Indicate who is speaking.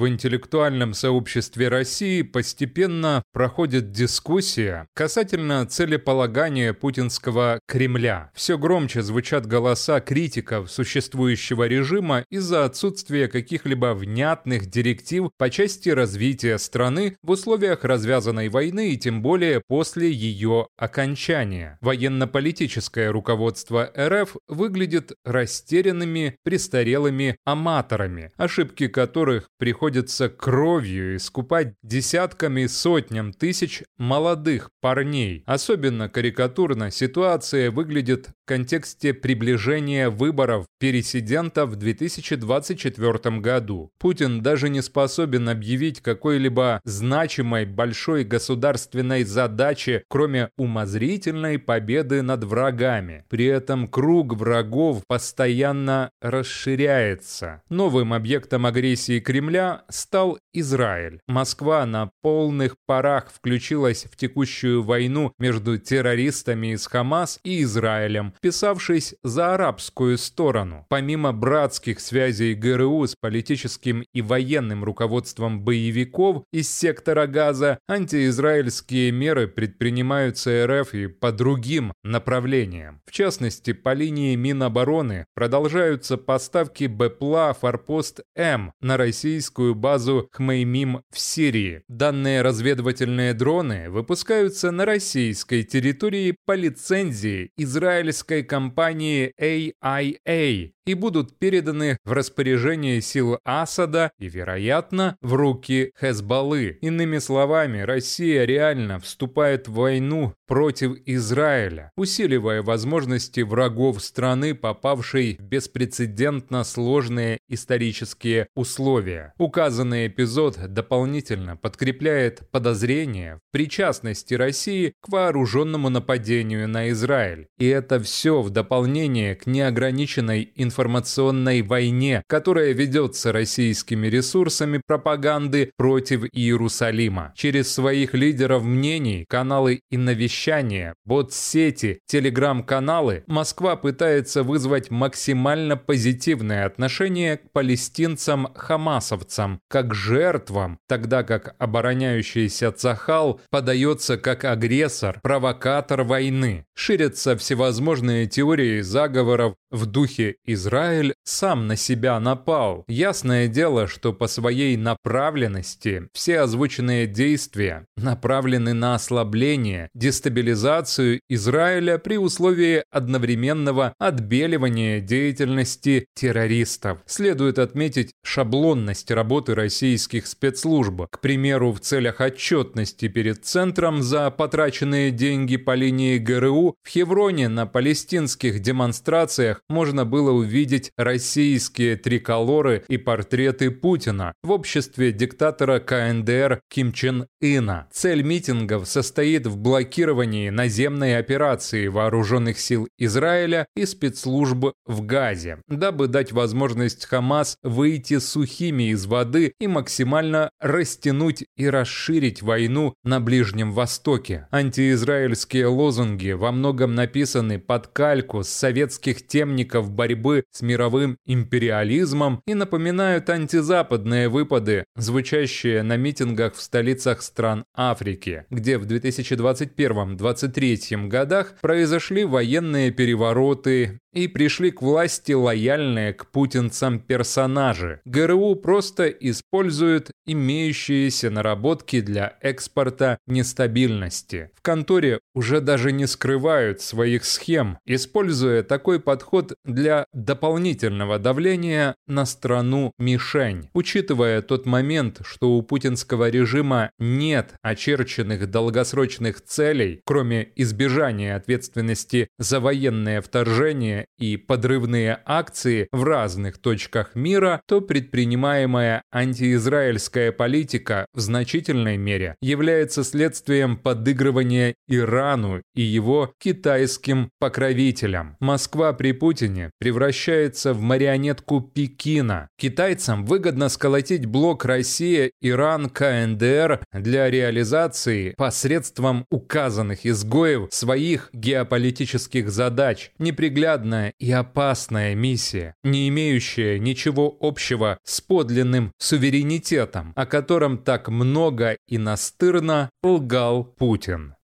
Speaker 1: В интеллектуальном сообществе России постепенно проходит дискуссия касательно целеполагания путинского Кремля. Все громче звучат голоса критиков существующего режима из-за отсутствия каких-либо внятных директив по части развития страны в условиях развязанной войны и тем более после ее окончания. Военно-политическое руководство РФ выглядит растерянными, престарелыми аматорами, ошибки которых приходится кровью искупать десятками и сотням тысяч молодых парней. Особенно карикатурно ситуация выглядит контексте приближения выборов президента в 2024 году. Путин даже не способен объявить какой-либо значимой большой государственной задачи, кроме умозрительной победы над врагами. При этом круг врагов постоянно расширяется. Новым объектом агрессии Кремля стал Израиль. Москва на полных парах включилась в текущую войну между террористами из Хамас и Израилем, писавшись за арабскую сторону. Помимо братских связей ГРУ с политическим и военным руководством боевиков из сектора Газа, антиизраильские меры предпринимаются РФ и по другим направлениям. В частности, по линии Минобороны продолжаются поставки БПЛА «Форпост М» на российскую базу Хмеймим в Сирии. Данные разведывательные дроны выпускаются на российской территории по лицензии израильской компании AIA и будут переданы в распоряжение сил Асада и, вероятно, в руки Хезбаллы. Иными словами, Россия реально вступает в войну против Израиля, усиливая возможности врагов страны, попавшей в беспрецедентно сложные исторические условия. Указанный эпизод дополнительно подкрепляет подозрение в причастности России к вооруженному нападению на Израиль. И это все в дополнение к неограниченной информационной войне, которая ведется российскими ресурсами пропаганды против Иерусалима. Через своих лидеров мнений, каналы и навещания, бот-сети, телеграм-каналы Москва пытается вызвать максимально позитивное отношение к палестинцам-хамасовцам, как жертвам, тогда как обороняющийся Цахал подается как агрессор, провокатор войны. Ширятся всевозможные теории заговоров в духе «Израиль сам на себя напал». Ясное дело, что по своей направленности все озвученные действия направлены на ослабление, дестабилизацию Израиля при условии одновременного отбеливания деятельности террористов. Следует отметить шаблонность работы российских спецслужб. К примеру, в целях отчетности перед Центром за потраченные деньги по линии ГРУ в Хевроне на палестинских демонстрациях можно было увидеть российские триколоры и портреты Путина в обществе диктатора КНДР Ким Чен Ына. Цель митингов состоит в блокировании наземной операции вооруженных сил Израиля и спецслужб в Газе, дабы дать возможность Хамас выйти сухими из воды и максимально растянуть и расширить войну на Ближнем Востоке. Антиизраильские лозунги во многом написаны под кальку с советских темников борьбы с мировым империализмом и напоминают антизападные выпады, звучащие на митингах в столицах стран Африки, где в 2021-2023 годах произошли военные перевороты и пришли к власти лояльные к путинцам персонажи. ГРУ просто используют имеющиеся наработки для экспорта нестабильности. В конторе уже даже не скрывают своих схем, используя такой подход для дополнительного давления на страну-мишень. Учитывая тот момент, что у путинского режима нет очерченных долгосрочных целей, кроме избежания ответственности за военное вторжение и подрывные акции в разных точках мира, то предпринимаемая антиизраильская политика в значительной мере является следствием подыгрывания Ирану и его китайским покровителям. Москва при Путине Путине превращается в марионетку Пекина. Китайцам выгодно сколотить блок Россия, Иран, КНДР для реализации посредством указанных изгоев своих геополитических задач. Неприглядная и опасная миссия, не имеющая ничего общего с подлинным суверенитетом, о котором так много и настырно лгал Путин.